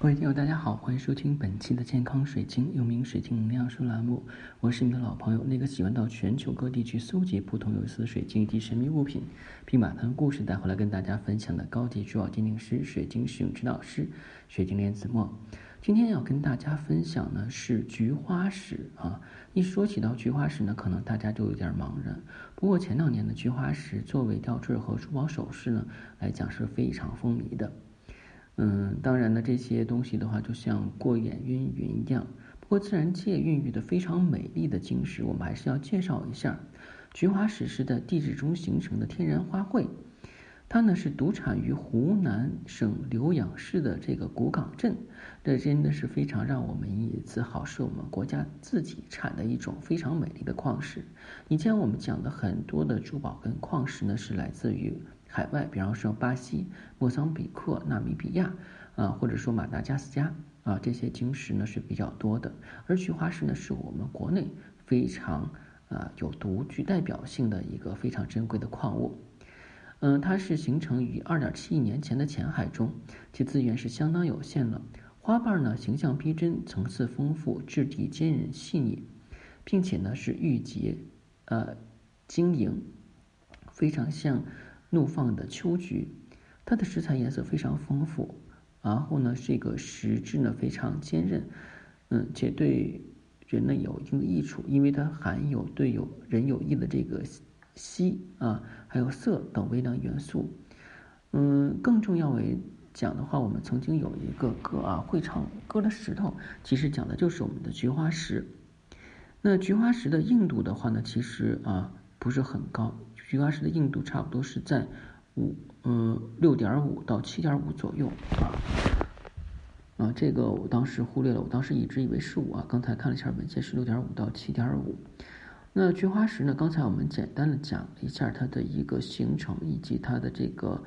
各位听友，大家好，欢迎收听本期的健康水晶，又名水晶能量书栏目。我是你的老朋友，那个喜欢到全球各地去搜集不同有意思的水晶及神秘物品，并把它们故事带回来跟大家分享的高级珠宝鉴定师、水晶使用指导师、水晶莲子墨。今天要跟大家分享呢是菊花石啊。一说起到菊花石呢，可能大家就有点茫然。不过前两年的菊花石作为吊坠和珠宝首饰呢来讲是非常风靡的。嗯，当然呢，这些东西的话，就像过眼云云一样。不过，自然界孕育的非常美丽的晶石，我们还是要介绍一下。菊花石是在地质中形成的天然花卉，它呢是独产于湖南省浏阳市的这个古港镇。这真的是非常让我们引以自豪，是我们国家自己产的一种非常美丽的矿石。以前我们讲的很多的珠宝跟矿石呢，是来自于。海外，比方说巴西、莫桑比克、纳米比亚，啊，或者说马达加斯加，啊，这些晶石呢是比较多的。而菊花石呢，是我们国内非常啊有独具代表性的一个非常珍贵的矿物。嗯，它是形成于二点七亿年前的浅海中，其资源是相当有限了。花瓣呢形象逼真，层次丰富，质地坚韧细腻，并且呢是玉洁，呃，晶莹，非常像。怒放的秋菊，它的食材颜色非常丰富，然后呢，这个石质呢非常坚韧，嗯，且对人呢有一定的益处，因为它含有对有人有益的这个硒啊，还有色等微量元素。嗯，更重要为讲的话，我们曾经有一个歌啊，会唱歌的石头，其实讲的就是我们的菊花石。那菊花石的硬度的话呢，其实啊不是很高。菊花石的硬度差不多是在五呃六点五到七点五左右啊啊，这个我当时忽略了，我当时一直以为是五啊，刚才看了一下文献是六点五到七点五。那菊花石呢？刚才我们简单的讲了一下它的一个形成以及它的这个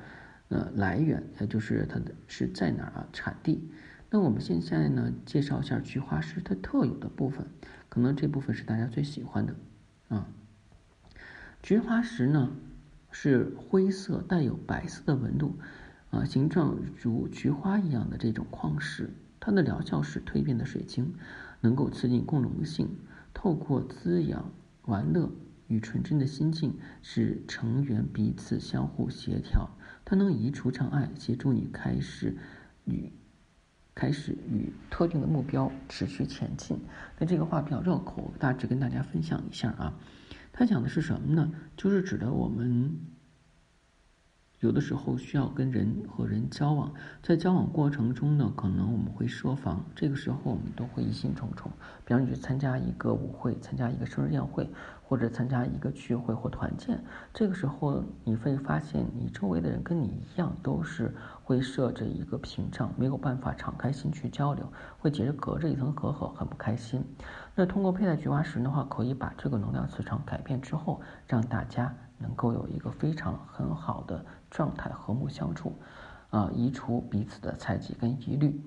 呃来源，也就是它的是在哪儿啊产地。那我们现在呢介绍一下菊花石它特有的部分，可能这部分是大家最喜欢的啊。菊花石呢，是灰色带有白色的纹路，啊，形状如菊花一样的这种矿石。它的疗效是蜕变的水晶，能够促进共融性，透过滋养、玩乐与纯真的心境，使成员彼此相互协调。它能移除障碍，协助你开始与开始与特定的目标持续前进。那这个话比较绕口，大致跟大家分享一下啊。它讲的是什么呢？就是指的我们有的时候需要跟人和人交往，在交往过程中呢，可能我们会设防，这个时候我们都会疑心重重。比方你去参加一个舞会，参加一个生日宴会，或者参加一个聚会或团建，这个时候你会发现，你周围的人跟你一样，都是会设置一个屏障，没有办法敞开心去交流，会觉得隔着一层隔阂，很不开心。那通过佩戴菊花石的话，可以把这个能量磁场改变之后，让大家能够有一个非常很好的状态，和睦相处，啊，移除彼此的猜忌跟疑虑。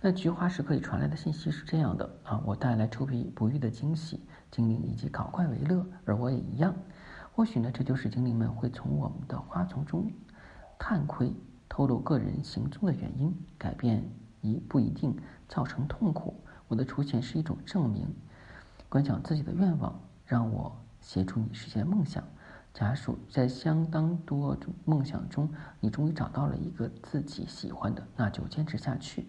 那菊花石可以传来的信息是这样的啊，我带来出皮不遇的惊喜，精灵以及搞怪为乐，而我也一样。或许呢，这就是精灵们会从我们的花丛中探窥、透露个人行踪的原因。改变一不一定造成痛苦。我的出现是一种证明，观想自己的愿望，让我协助你实现梦想。假属在相当多梦想中，你终于找到了一个自己喜欢的，那就坚持下去。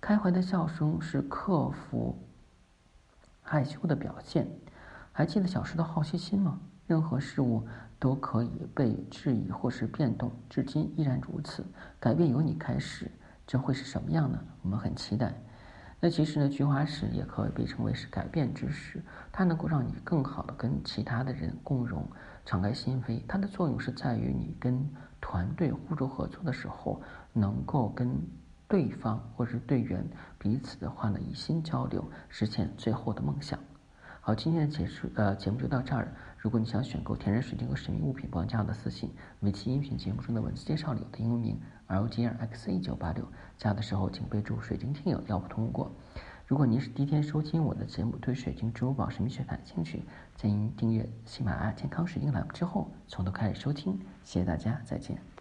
开怀的笑声是克服害羞的表现。还记得小时的好奇心吗？任何事物都可以被质疑或是变动，至今依然如此。改变由你开始，这会是什么样呢？我们很期待。那其实呢，菊花石也可以被称为是改变之石，它能够让你更好的跟其他的人共融，敞开心扉。它的作用是在于你跟团队互助合作的时候，能够跟对方或者是队员彼此的话呢，以心交流，实现最后的梦想。好，今天的结束，呃，节目就到这儿。如果你想选购天然水晶和神秘物品，帮加我的私信。每期音频节目中的文字介绍里有的英文名 L G R X 一九八六，加的时候请备注“水晶听友”，要不通过。如果您是第一天收听我的节目，对水晶珠宝神秘学感兴趣，建议订阅喜马拉雅健康水晶栏目之后从头开始收听。谢谢大家，再见。